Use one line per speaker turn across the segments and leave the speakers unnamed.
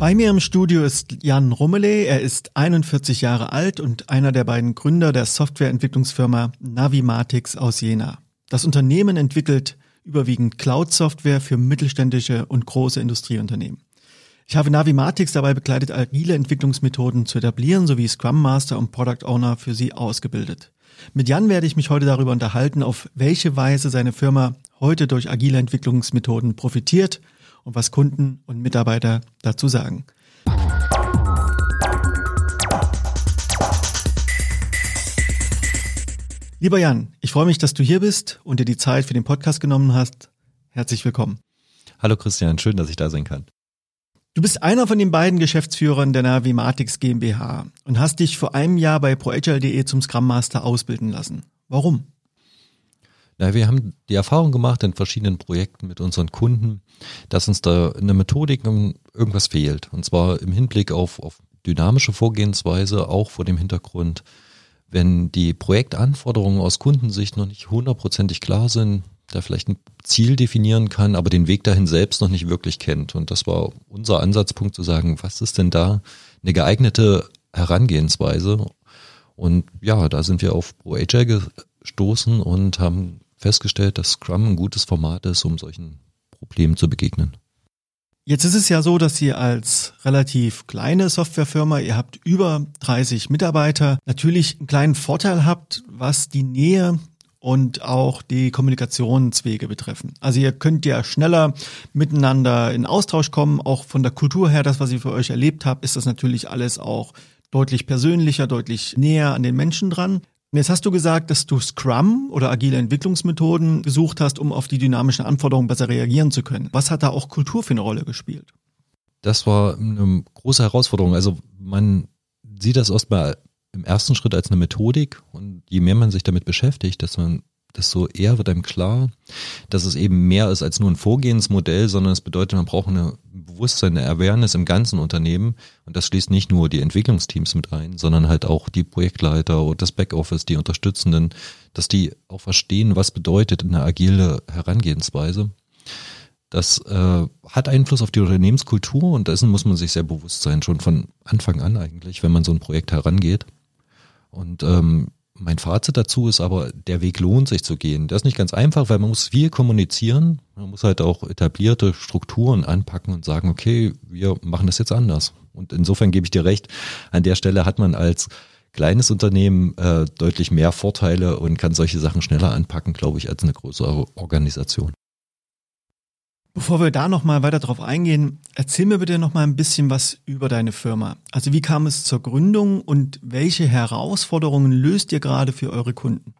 Bei mir im Studio ist Jan Rummele. Er ist 41 Jahre alt und einer der beiden Gründer der Softwareentwicklungsfirma Navimatix aus Jena. Das Unternehmen entwickelt überwiegend Cloud-Software für mittelständische und große Industrieunternehmen. Ich habe Navimatix dabei begleitet, agile Entwicklungsmethoden zu etablieren sowie Scrum Master und Product Owner für sie ausgebildet. Mit Jan werde ich mich heute darüber unterhalten, auf welche Weise seine Firma heute durch agile Entwicklungsmethoden profitiert und was Kunden und Mitarbeiter dazu sagen. Lieber Jan, ich freue mich, dass du hier bist und dir die Zeit für den Podcast genommen hast. Herzlich willkommen.
Hallo Christian, schön, dass ich da sein kann.
Du bist einer von den beiden Geschäftsführern der Navimatix GmbH und hast dich vor einem Jahr bei ProAgile.de zum Scrum Master ausbilden lassen. Warum?
Na, wir haben die Erfahrung gemacht in verschiedenen Projekten mit unseren Kunden, dass uns da eine Methodik irgendwas fehlt. Und zwar im Hinblick auf, auf dynamische Vorgehensweise, auch vor dem Hintergrund, wenn die Projektanforderungen aus Kundensicht noch nicht hundertprozentig klar sind, der vielleicht ein Ziel definieren kann, aber den Weg dahin selbst noch nicht wirklich kennt. Und das war unser Ansatzpunkt zu sagen, was ist denn da eine geeignete Herangehensweise? Und ja, da sind wir auf ProAgile gestoßen und haben festgestellt, dass Scrum ein gutes Format ist, um solchen Problemen zu begegnen.
Jetzt ist es ja so, dass ihr als relativ kleine Softwarefirma, ihr habt über 30 Mitarbeiter, natürlich einen kleinen Vorteil habt, was die Nähe und auch die Kommunikationswege betreffen. Also ihr könnt ja schneller miteinander in Austausch kommen, auch von der Kultur her, das, was ihr für euch erlebt habt, ist das natürlich alles auch deutlich persönlicher, deutlich näher an den Menschen dran. Jetzt hast du gesagt, dass du Scrum oder agile Entwicklungsmethoden gesucht hast, um auf die dynamischen Anforderungen besser reagieren zu können. Was hat da auch Kultur für eine Rolle gespielt?
Das war eine große Herausforderung. Also man sieht das erstmal im ersten Schritt als eine Methodik und je mehr man sich damit beschäftigt, dass man desto eher wird einem klar, dass es eben mehr ist als nur ein Vorgehensmodell, sondern es bedeutet, man braucht eine Bewusstsein, eine Awareness im ganzen Unternehmen. Und das schließt nicht nur die Entwicklungsteams mit ein, sondern halt auch die Projektleiter und das Backoffice, die Unterstützenden, dass die auch verstehen, was bedeutet eine agile Herangehensweise. Das äh, hat Einfluss auf die Unternehmenskultur und dessen muss man sich sehr bewusst sein, schon von Anfang an eigentlich, wenn man so ein Projekt herangeht. Und ähm, mein Fazit dazu ist aber, der Weg lohnt sich zu gehen. Der ist nicht ganz einfach, weil man muss viel kommunizieren. Man muss halt auch etablierte Strukturen anpacken und sagen, okay, wir machen das jetzt anders. Und insofern gebe ich dir recht, an der Stelle hat man als kleines Unternehmen äh, deutlich mehr Vorteile und kann solche Sachen schneller anpacken, glaube ich, als eine größere Organisation.
Bevor wir da nochmal weiter drauf eingehen, erzähl mir bitte nochmal ein bisschen was über deine Firma. Also wie kam es zur Gründung und welche Herausforderungen löst ihr gerade für eure Kunden?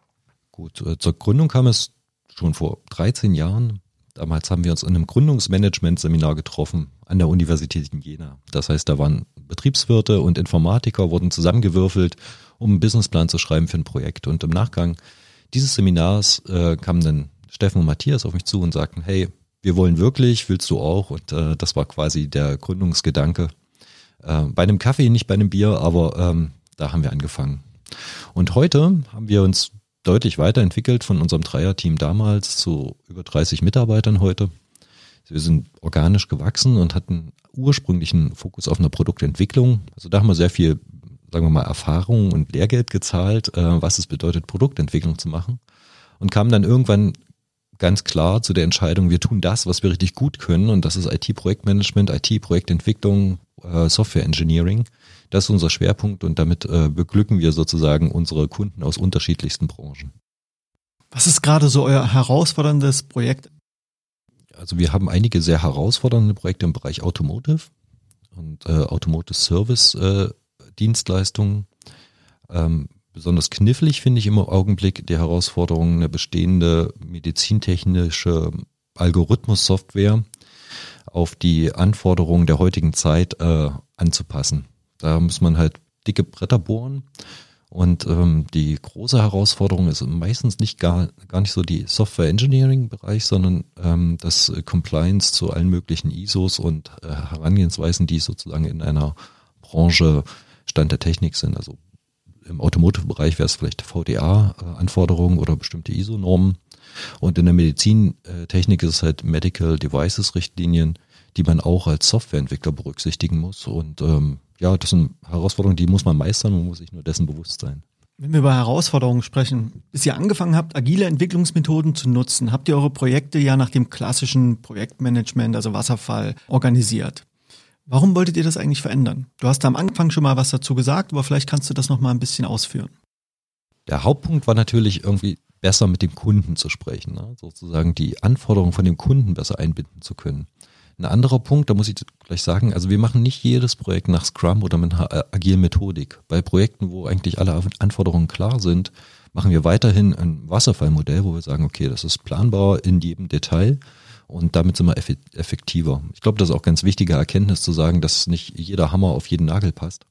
Gut, äh, zur Gründung kam es schon vor 13 Jahren. Damals haben wir uns in einem Gründungsmanagement-Seminar getroffen an der Universität in Jena. Das heißt, da waren Betriebswirte und Informatiker wurden zusammengewürfelt, um einen Businessplan zu schreiben für ein Projekt. Und im Nachgang dieses Seminars äh, kamen dann Steffen und Matthias auf mich zu und sagten, hey, wir wollen wirklich, willst du auch? Und äh, das war quasi der Gründungsgedanke. Äh, bei einem Kaffee, nicht bei einem Bier, aber ähm, da haben wir angefangen. Und heute haben wir uns deutlich weiterentwickelt von unserem Dreierteam damals zu über 30 Mitarbeitern heute. Wir sind organisch gewachsen und hatten ursprünglichen Fokus auf eine Produktentwicklung. Also da haben wir sehr viel, sagen wir mal, Erfahrung und Lehrgeld gezahlt, äh, was es bedeutet, Produktentwicklung zu machen. Und kamen dann irgendwann ganz klar zu der Entscheidung, wir tun das, was wir richtig gut können und das ist IT-Projektmanagement, IT-Projektentwicklung, äh, Software Engineering. Das ist unser Schwerpunkt und damit äh, beglücken wir sozusagen unsere Kunden aus unterschiedlichsten Branchen.
Was ist gerade so euer herausforderndes Projekt?
Also wir haben einige sehr herausfordernde Projekte im Bereich Automotive und äh, Automotive Service äh, Dienstleistungen. Ähm, Besonders knifflig finde ich im Augenblick die Herausforderung, eine bestehende medizintechnische Algorithmus-Software auf die Anforderungen der heutigen Zeit äh, anzupassen. Da muss man halt dicke Bretter bohren. Und ähm, die große Herausforderung ist meistens nicht gar, gar nicht so die Software Engineering Bereich, sondern ähm, das Compliance zu allen möglichen ISOs und äh, Herangehensweisen, die sozusagen in einer Branche Stand der Technik sind. Also im Automotive-Bereich wäre es vielleicht VDA-Anforderungen oder bestimmte ISO-Normen. Und in der Medizintechnik ist es halt Medical Devices-Richtlinien, die man auch als Softwareentwickler berücksichtigen muss. Und ähm, ja, das sind Herausforderungen, die muss man meistern, man muss sich nur dessen bewusst sein.
Wenn wir über Herausforderungen sprechen, bis ihr angefangen habt, agile Entwicklungsmethoden zu nutzen, habt ihr eure Projekte ja nach dem klassischen Projektmanagement, also Wasserfall, organisiert. Warum wolltet ihr das eigentlich verändern? Du hast am Anfang schon mal was dazu gesagt, aber vielleicht kannst du das noch mal ein bisschen ausführen.
Der Hauptpunkt war natürlich irgendwie besser mit dem Kunden zu sprechen, ne? sozusagen die Anforderungen von dem Kunden besser einbinden zu können. Ein anderer Punkt, da muss ich gleich sagen, also wir machen nicht jedes Projekt nach Scrum oder mit einer agilen Methodik. Bei Projekten, wo eigentlich alle Anforderungen klar sind, machen wir weiterhin ein Wasserfallmodell, wo wir sagen, okay, das ist planbar in jedem Detail und damit sind wir effektiver. Ich glaube, das ist auch ganz wichtige Erkenntnis zu sagen, dass nicht jeder Hammer auf jeden Nagel passt.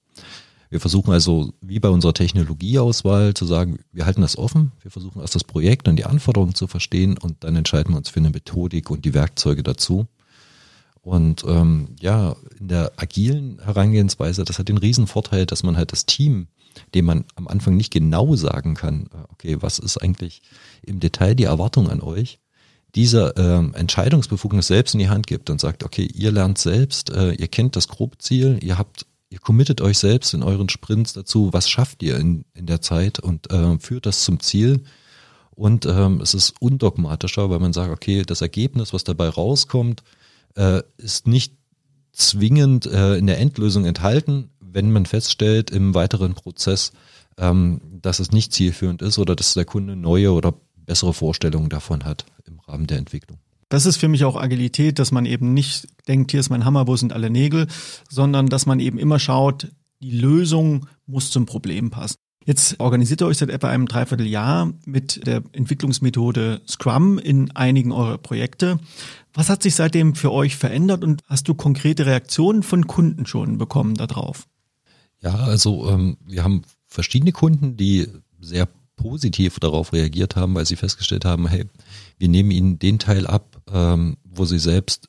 Wir versuchen also, wie bei unserer Technologieauswahl, zu sagen, wir halten das offen, wir versuchen erst das Projekt und die Anforderungen zu verstehen und dann entscheiden wir uns für eine Methodik und die Werkzeuge dazu. Und ähm, ja, in der agilen Herangehensweise, das hat den riesen Vorteil, dass man halt das Team, dem man am Anfang nicht genau sagen kann, äh, okay, was ist eigentlich im Detail die Erwartung an euch, diese ähm, Entscheidungsbefugnis selbst in die Hand gibt und sagt, okay, ihr lernt selbst, äh, ihr kennt das Grobziel, ihr habt, ihr committet euch selbst in euren Sprints dazu, was schafft ihr in, in der Zeit und äh, führt das zum Ziel. Und ähm, es ist undogmatischer, weil man sagt, okay, das Ergebnis, was dabei rauskommt, äh, ist nicht zwingend äh, in der Endlösung enthalten, wenn man feststellt im weiteren Prozess, ähm, dass es nicht zielführend ist oder dass der Kunde neue oder bessere Vorstellungen davon hat im Rahmen der Entwicklung.
Das ist für mich auch Agilität, dass man eben nicht denkt, hier ist mein Hammer, wo sind alle Nägel, sondern dass man eben immer schaut, die Lösung muss zum Problem passen. Jetzt organisiert ihr euch seit etwa einem Dreivierteljahr mit der Entwicklungsmethode Scrum in einigen eurer Projekte. Was hat sich seitdem für euch verändert und hast du konkrete Reaktionen von Kunden schon bekommen darauf?
Ja, also ähm, wir haben verschiedene Kunden, die sehr positiv darauf reagiert haben, weil sie festgestellt haben, hey, wir nehmen ihnen den Teil ab, ähm, wo sie selbst,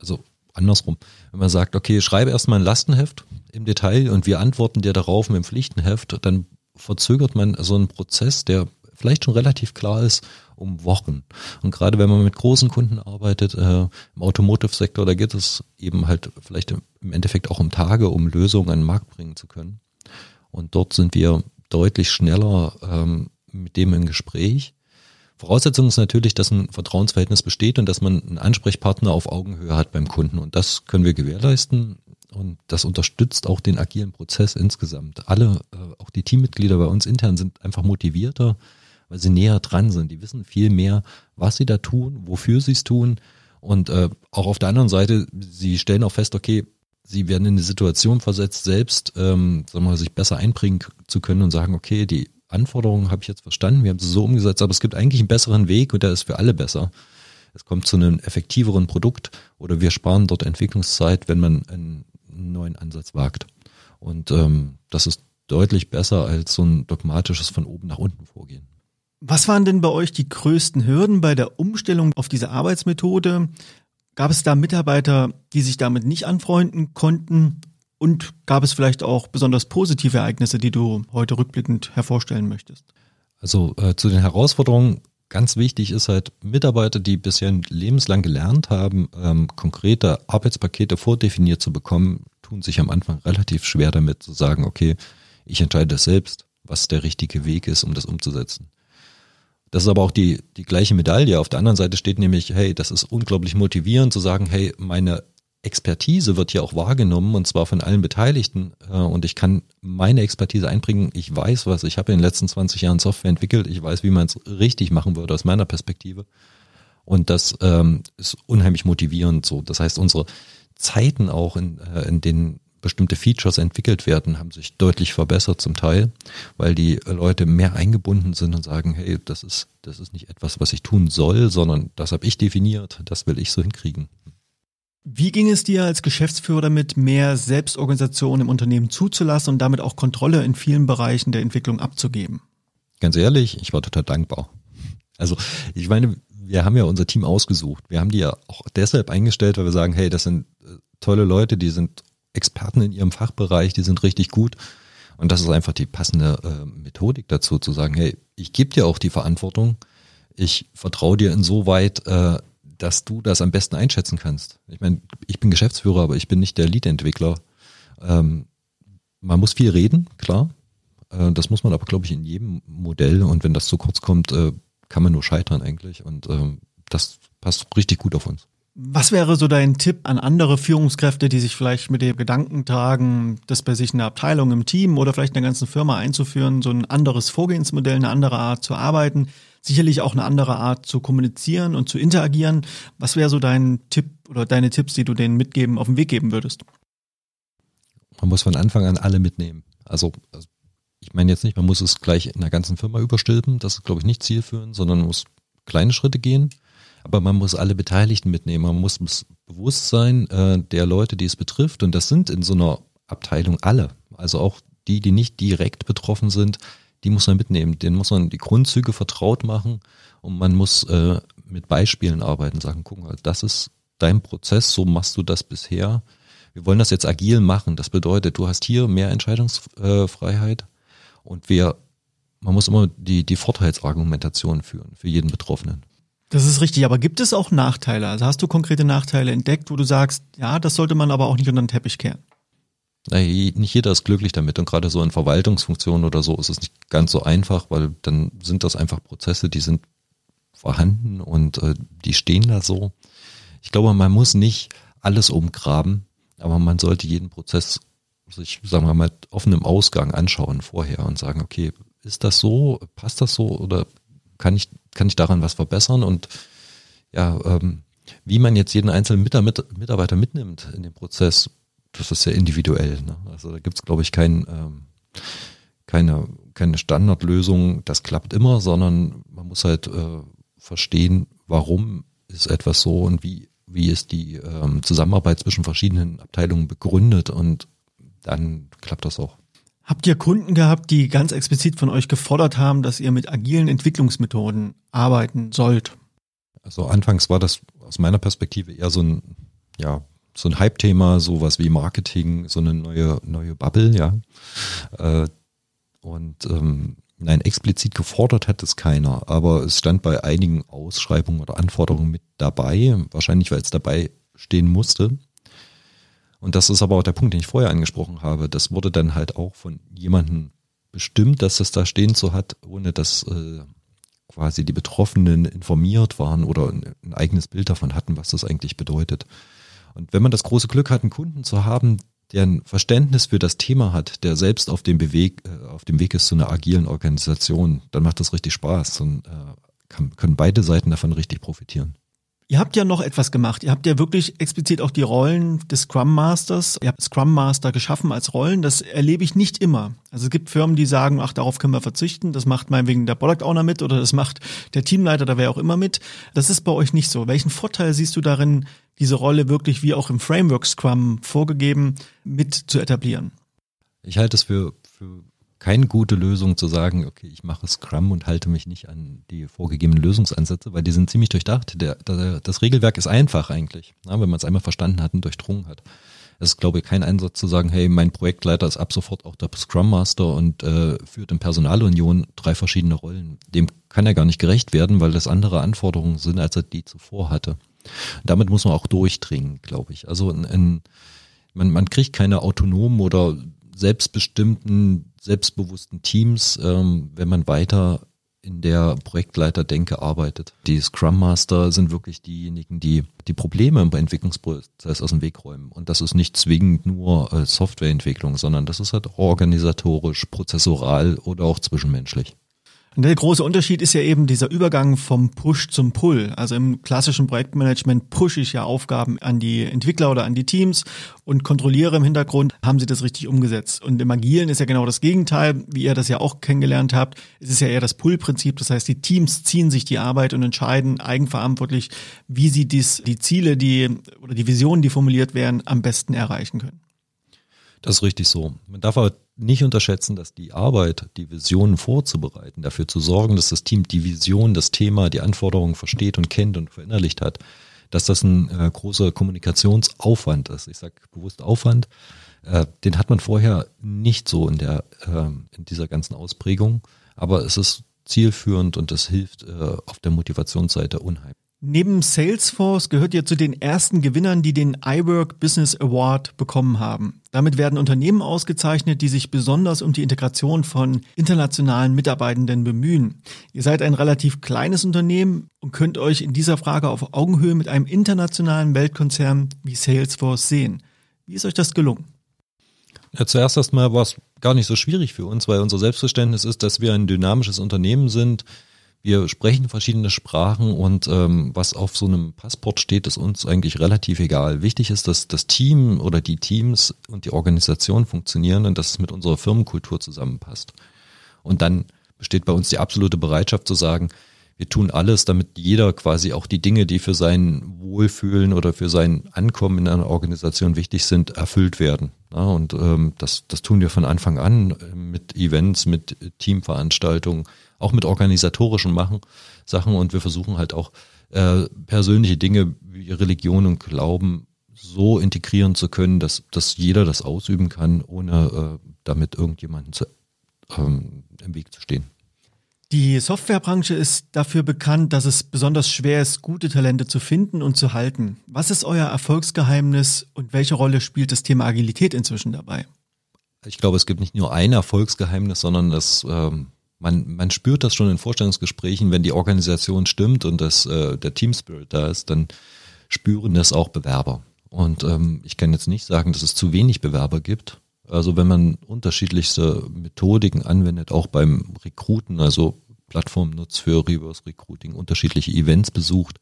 also andersrum, wenn man sagt, okay, schreibe erstmal ein Lastenheft im Detail und wir antworten dir darauf mit dem Pflichtenheft, dann verzögert man so einen Prozess, der vielleicht schon relativ klar ist, um Wochen. Und gerade wenn man mit großen Kunden arbeitet, äh, im Automotive-Sektor, da geht es eben halt vielleicht im Endeffekt auch um Tage, um Lösungen an den Markt bringen zu können. Und dort sind wir deutlich schneller ähm, mit dem im Gespräch. Voraussetzung ist natürlich, dass ein Vertrauensverhältnis besteht und dass man einen Ansprechpartner auf Augenhöhe hat beim Kunden. Und das können wir gewährleisten. Und das unterstützt auch den agilen Prozess insgesamt. Alle, äh, auch die Teammitglieder bei uns intern sind einfach motivierter, weil sie näher dran sind. Die wissen viel mehr, was sie da tun, wofür sie es tun. Und äh, auch auf der anderen Seite, sie stellen auch fest, okay, sie werden in eine Situation versetzt, selbst ähm, sagen wir mal, sich besser einbringen zu können und sagen, okay, die Anforderungen habe ich jetzt verstanden, wir haben sie so umgesetzt, aber es gibt eigentlich einen besseren Weg und der ist für alle besser. Es kommt zu einem effektiveren Produkt oder wir sparen dort Entwicklungszeit, wenn man einen neuen Ansatz wagt. Und ähm, das ist deutlich besser als so ein dogmatisches von oben nach unten vorgehen.
Was waren denn bei euch die größten Hürden bei der Umstellung auf diese Arbeitsmethode? Gab es da Mitarbeiter, die sich damit nicht anfreunden konnten? Und gab es vielleicht auch besonders positive Ereignisse, die du heute rückblickend hervorstellen möchtest?
Also äh, zu den Herausforderungen ganz wichtig ist halt Mitarbeiter, die bisher lebenslang gelernt haben, ähm, konkrete Arbeitspakete vordefiniert zu bekommen, tun sich am Anfang relativ schwer damit zu sagen, okay, ich entscheide selbst, was der richtige Weg ist, um das umzusetzen. Das ist aber auch die, die gleiche Medaille. Auf der anderen Seite steht nämlich, hey, das ist unglaublich motivierend zu sagen, hey, meine Expertise wird hier auch wahrgenommen und zwar von allen Beteiligten äh, und ich kann meine Expertise einbringen. Ich weiß was, ich habe in den letzten 20 Jahren Software entwickelt, ich weiß, wie man es richtig machen würde aus meiner Perspektive und das ähm, ist unheimlich motivierend so. Das heißt, unsere Zeiten auch, in, äh, in denen bestimmte Features entwickelt werden, haben sich deutlich verbessert zum Teil, weil die Leute mehr eingebunden sind und sagen, hey, das ist, das ist nicht etwas, was ich tun soll, sondern das habe ich definiert, das will ich so hinkriegen.
Wie ging es dir als Geschäftsführer damit, mehr Selbstorganisation im Unternehmen zuzulassen und damit auch Kontrolle in vielen Bereichen der Entwicklung abzugeben?
Ganz ehrlich, ich war total dankbar. Also ich meine, wir haben ja unser Team ausgesucht. Wir haben die ja auch deshalb eingestellt, weil wir sagen, hey, das sind äh, tolle Leute, die sind Experten in ihrem Fachbereich, die sind richtig gut. Und das ist einfach die passende äh, Methodik dazu, zu sagen, hey, ich gebe dir auch die Verantwortung, ich vertraue dir insoweit, äh, dass du das am besten einschätzen kannst. Ich meine, ich bin Geschäftsführer, aber ich bin nicht der Lead-Entwickler. Ähm, man muss viel reden, klar. Äh, das muss man aber, glaube ich, in jedem Modell. Und wenn das zu kurz kommt, äh, kann man nur scheitern eigentlich. Und ähm, das passt richtig gut auf uns.
Was wäre so dein Tipp an andere Führungskräfte, die sich vielleicht mit dem Gedanken tragen, das bei sich in der Abteilung, im Team oder vielleicht in der ganzen Firma einzuführen, so ein anderes Vorgehensmodell, eine andere Art zu arbeiten, sicherlich auch eine andere Art zu kommunizieren und zu interagieren. Was wäre so dein Tipp oder deine Tipps, die du denen mitgeben, auf den Weg geben würdest?
Man muss von Anfang an alle mitnehmen. Also, also ich meine jetzt nicht, man muss es gleich in der ganzen Firma überstülpen, das ist, glaube ich, nicht zielführend, sondern man muss kleine Schritte gehen aber man muss alle Beteiligten mitnehmen. Man muss bewusst sein äh, der Leute, die es betrifft. Und das sind in so einer Abteilung alle. Also auch die, die nicht direkt betroffen sind, die muss man mitnehmen. Denen muss man die Grundzüge vertraut machen und man muss äh, mit Beispielen arbeiten, sagen, guck mal, das ist dein Prozess, so machst du das bisher. Wir wollen das jetzt agil machen. Das bedeutet, du hast hier mehr Entscheidungsfreiheit und wir, man muss immer die, die Vorteilsargumentation führen für jeden Betroffenen.
Das ist richtig, aber gibt es auch Nachteile? Also hast du konkrete Nachteile entdeckt, wo du sagst, ja, das sollte man aber auch nicht unter den Teppich kehren?
Nicht jeder ist glücklich damit und gerade so in Verwaltungsfunktionen oder so ist es nicht ganz so einfach, weil dann sind das einfach Prozesse, die sind vorhanden und äh, die stehen da so. Ich glaube, man muss nicht alles umgraben, aber man sollte jeden Prozess sich, sagen wir mal, mit offenem Ausgang anschauen vorher und sagen, okay, ist das so, passt das so oder kann ich, kann ich daran was verbessern und ja, ähm, wie man jetzt jeden einzelnen Mitarbeiter mitnimmt in den Prozess, das ist sehr individuell. Ne? Also da gibt es, glaube ich, kein, ähm, keine, keine Standardlösung, das klappt immer, sondern man muss halt äh, verstehen, warum ist etwas so und wie, wie ist die ähm, Zusammenarbeit zwischen verschiedenen Abteilungen begründet und dann klappt das auch.
Habt ihr Kunden gehabt, die ganz explizit von euch gefordert haben, dass ihr mit agilen Entwicklungsmethoden arbeiten sollt?
Also anfangs war das aus meiner Perspektive eher so ein, ja, so ein Hype-Thema, sowas wie Marketing, so eine neue, neue Bubble, ja. Äh, und ähm, nein, explizit gefordert hat es keiner, aber es stand bei einigen Ausschreibungen oder Anforderungen mit dabei, wahrscheinlich weil es dabei stehen musste. Und das ist aber auch der Punkt, den ich vorher angesprochen habe. Das wurde dann halt auch von jemandem bestimmt, dass das da stehen so hat, ohne dass äh, quasi die Betroffenen informiert waren oder ein, ein eigenes Bild davon hatten, was das eigentlich bedeutet. Und wenn man das große Glück hat, einen Kunden zu haben, der ein Verständnis für das Thema hat, der selbst auf dem, Beweg, äh, auf dem Weg ist zu einer agilen Organisation, dann macht das richtig Spaß und äh, kann, können beide Seiten davon richtig profitieren.
Ihr habt ja noch etwas gemacht. Ihr habt ja wirklich explizit auch die Rollen des Scrum Masters. Ihr habt Scrum Master geschaffen als Rollen. Das erlebe ich nicht immer. Also es gibt Firmen, die sagen, ach, darauf können wir verzichten. Das macht meinetwegen der Product Owner mit oder das macht der Teamleiter, da wäre auch immer mit. Das ist bei euch nicht so. Welchen Vorteil siehst du darin, diese Rolle wirklich wie auch im Framework Scrum vorgegeben mit zu etablieren?
Ich halte es für, für keine gute Lösung zu sagen, okay, ich mache Scrum und halte mich nicht an die vorgegebenen Lösungsansätze, weil die sind ziemlich durchdacht. Der, der, das Regelwerk ist einfach eigentlich, ja, wenn man es einmal verstanden hat und durchdrungen hat. Es ist, glaube ich, kein Einsatz zu sagen, hey, mein Projektleiter ist ab sofort auch der Scrum Master und äh, führt in Personalunion drei verschiedene Rollen. Dem kann er gar nicht gerecht werden, weil das andere Anforderungen sind, als er die zuvor hatte. Damit muss man auch durchdringen, glaube ich. Also in, in, man, man kriegt keine autonomen oder selbstbestimmten, selbstbewussten Teams, ähm, wenn man weiter in der Projektleiterdenke arbeitet. Die Scrum Master sind wirklich diejenigen, die die Probleme im Entwicklungsprozess aus dem Weg räumen. Und das ist nicht zwingend nur äh, Softwareentwicklung, sondern das ist halt organisatorisch, prozessoral oder auch zwischenmenschlich.
Und der große Unterschied ist ja eben dieser Übergang vom Push zum Pull. Also im klassischen Projektmanagement pushe ich ja Aufgaben an die Entwickler oder an die Teams und kontrolliere im Hintergrund, haben sie das richtig umgesetzt. Und im Agilen ist ja genau das Gegenteil, wie ihr das ja auch kennengelernt habt. Es ist ja eher das Pull-Prinzip. Das heißt, die Teams ziehen sich die Arbeit und entscheiden eigenverantwortlich, wie sie dies, die Ziele, die oder die Visionen, die formuliert werden, am besten erreichen können.
Das ist richtig so. Man darf aber nicht unterschätzen, dass die Arbeit, die Visionen vorzubereiten, dafür zu sorgen, dass das Team die Vision, das Thema, die Anforderungen versteht und kennt und verinnerlicht hat, dass das ein äh, großer Kommunikationsaufwand ist. Ich sage bewusst Aufwand. Äh, den hat man vorher nicht so in der äh, in dieser ganzen Ausprägung, aber es ist zielführend und es hilft äh, auf der Motivationsseite unheimlich.
Neben Salesforce gehört ihr zu den ersten Gewinnern, die den iWork Business Award bekommen haben. Damit werden Unternehmen ausgezeichnet, die sich besonders um die Integration von internationalen Mitarbeitenden bemühen. Ihr seid ein relativ kleines Unternehmen und könnt euch in dieser Frage auf Augenhöhe mit einem internationalen Weltkonzern wie Salesforce sehen. Wie ist euch das gelungen?
Ja, zuerst erstmal war es gar nicht so schwierig für uns, weil unser Selbstverständnis ist, dass wir ein dynamisches Unternehmen sind, wir sprechen verschiedene Sprachen und ähm, was auf so einem Passport steht, ist uns eigentlich relativ egal. Wichtig ist, dass das Team oder die Teams und die Organisation funktionieren und dass es mit unserer Firmenkultur zusammenpasst. Und dann besteht bei uns die absolute Bereitschaft zu sagen, wir tun alles, damit jeder quasi auch die Dinge, die für sein Wohlfühlen oder für sein Ankommen in einer Organisation wichtig sind, erfüllt werden. Ja, und ähm, das, das tun wir von Anfang an mit Events, mit Teamveranstaltungen, auch mit organisatorischen machen, Sachen und wir versuchen halt auch äh, persönliche Dinge wie Religion und Glauben so integrieren zu können, dass, dass jeder das ausüben kann, ohne äh, damit irgendjemanden zu, ähm, im Weg zu stehen.
Die Softwarebranche ist dafür bekannt, dass es besonders schwer ist, gute Talente zu finden und zu halten. Was ist euer Erfolgsgeheimnis und welche Rolle spielt das Thema Agilität inzwischen dabei?
Ich glaube, es gibt nicht nur ein Erfolgsgeheimnis, sondern das ähm, man, man spürt das schon in Vorstellungsgesprächen, wenn die Organisation stimmt und das, äh, der Team Spirit da ist, dann spüren das auch Bewerber. Und ähm, ich kann jetzt nicht sagen, dass es zu wenig Bewerber gibt. Also wenn man unterschiedlichste Methodiken anwendet, auch beim Recruiten, also Plattformen nutzt für Reverse Recruiting, unterschiedliche Events besucht,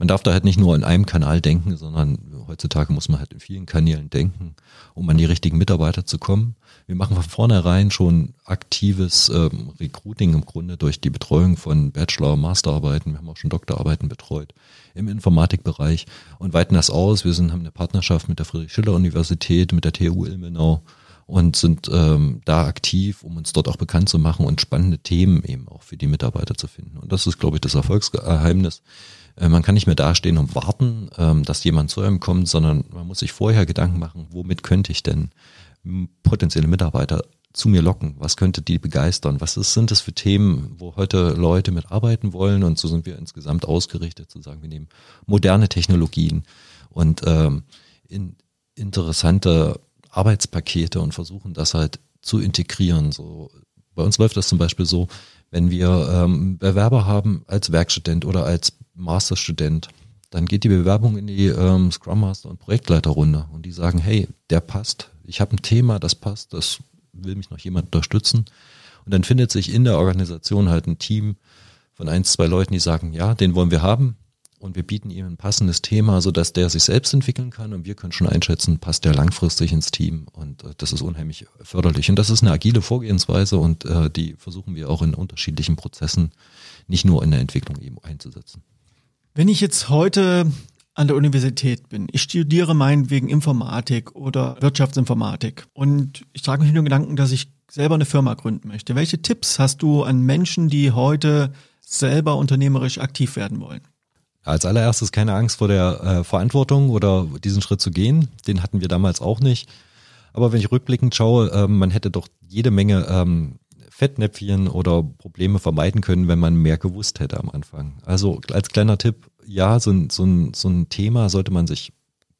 man darf da halt nicht nur in einem Kanal denken, sondern heutzutage muss man halt in vielen Kanälen denken, um an die richtigen Mitarbeiter zu kommen. Wir machen von vornherein schon aktives ähm, Recruiting im Grunde durch die Betreuung von Bachelor- und Masterarbeiten. Wir haben auch schon Doktorarbeiten betreut im Informatikbereich und weiten das aus. Wir sind, haben eine Partnerschaft mit der Friedrich-Schiller-Universität, mit der TU Ilmenau und sind ähm, da aktiv, um uns dort auch bekannt zu machen und spannende Themen eben auch für die Mitarbeiter zu finden. Und das ist, glaube ich, das Erfolgsgeheimnis. Äh, man kann nicht mehr dastehen und warten, ähm, dass jemand zu einem kommt, sondern man muss sich vorher Gedanken machen, womit könnte ich denn potenzielle Mitarbeiter zu mir locken? Was könnte die begeistern? Was ist, sind das für Themen, wo heute Leute mitarbeiten wollen? Und so sind wir insgesamt ausgerichtet, zu sagen, wir nehmen moderne Technologien und ähm, in, interessante Arbeitspakete und versuchen das halt zu integrieren. So bei uns läuft das zum Beispiel so, wenn wir ähm, Bewerber haben als Werkstudent oder als Masterstudent, dann geht die Bewerbung in die ähm, Scrum Master und Projektleiterrunde und die sagen, hey, der passt, ich habe ein Thema, das passt, das will mich noch jemand unterstützen. Und dann findet sich in der Organisation halt ein Team von ein, zwei Leuten, die sagen, ja, den wollen wir haben, und wir bieten ihm ein passendes Thema, so dass der sich selbst entwickeln kann und wir können schon einschätzen, passt der langfristig ins Team und äh, das ist unheimlich förderlich und das ist eine agile Vorgehensweise und äh, die versuchen wir auch in unterschiedlichen Prozessen, nicht nur in der Entwicklung eben einzusetzen.
Wenn ich jetzt heute an der Universität bin, ich studiere meinetwegen Informatik oder Wirtschaftsinformatik und ich trage mich nur Gedanken, dass ich selber eine Firma gründen möchte. Welche Tipps hast du an Menschen, die heute selber unternehmerisch aktiv werden wollen?
Als allererstes keine Angst vor der äh, Verantwortung oder diesen Schritt zu gehen. Den hatten wir damals auch nicht. Aber wenn ich rückblickend schaue, äh, man hätte doch jede Menge ähm, Fettnäpfchen oder Probleme vermeiden können, wenn man mehr gewusst hätte am Anfang. Also als kleiner Tipp, ja, so ein, so so ein Thema sollte man sich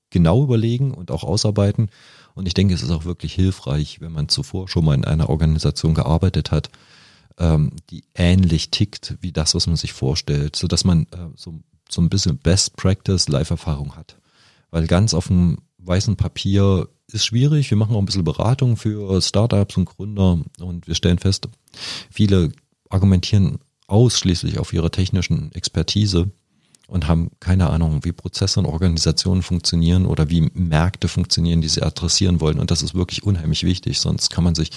genau überlegen und auch ausarbeiten. Und ich denke, es ist auch wirklich hilfreich, wenn man zuvor schon mal in einer Organisation gearbeitet hat, ähm, die ähnlich tickt wie das, was man sich vorstellt, so dass man äh, so so ein bisschen Best Practice Live-Erfahrung hat. Weil ganz auf dem weißen Papier ist schwierig. Wir machen auch ein bisschen Beratung für Startups und Gründer und wir stellen fest, viele argumentieren ausschließlich auf ihre technischen Expertise und haben keine Ahnung, wie Prozesse und Organisationen funktionieren oder wie Märkte funktionieren, die sie adressieren wollen. Und das ist wirklich unheimlich wichtig, sonst kann man sich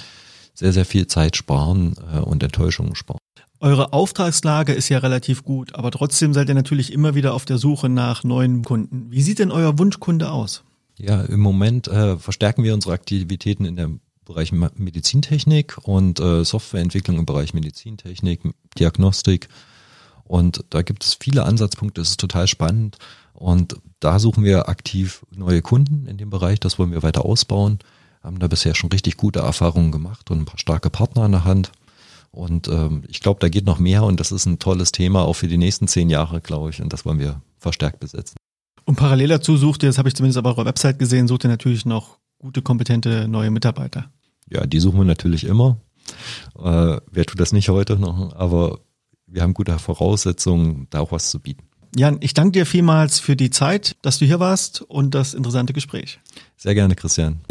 sehr, sehr viel Zeit sparen äh, und Enttäuschungen sparen.
Eure Auftragslage ist ja relativ gut, aber trotzdem seid ihr natürlich immer wieder auf der Suche nach neuen Kunden. Wie sieht denn euer Wunschkunde aus?
Ja, im Moment äh, verstärken wir unsere Aktivitäten in dem Bereich Medizintechnik und äh, Softwareentwicklung im Bereich Medizintechnik, Diagnostik. Und da gibt es viele Ansatzpunkte, das ist total spannend. Und da suchen wir aktiv neue Kunden in dem Bereich, das wollen wir weiter ausbauen. Haben da bisher schon richtig gute Erfahrungen gemacht und ein paar starke Partner an der Hand. Und ähm, ich glaube, da geht noch mehr und das ist ein tolles Thema auch für die nächsten zehn Jahre, glaube ich. Und das wollen wir verstärkt besetzen.
Und parallel dazu sucht ihr, das habe ich zumindest auf eurer Website gesehen, sucht ihr natürlich noch gute, kompetente neue Mitarbeiter.
Ja, die suchen wir natürlich immer. Äh, wer tut das nicht heute noch? Aber wir haben gute Voraussetzungen, da auch was zu bieten.
Jan, ich danke dir vielmals für die Zeit, dass du hier warst und das interessante Gespräch.
Sehr gerne, Christian.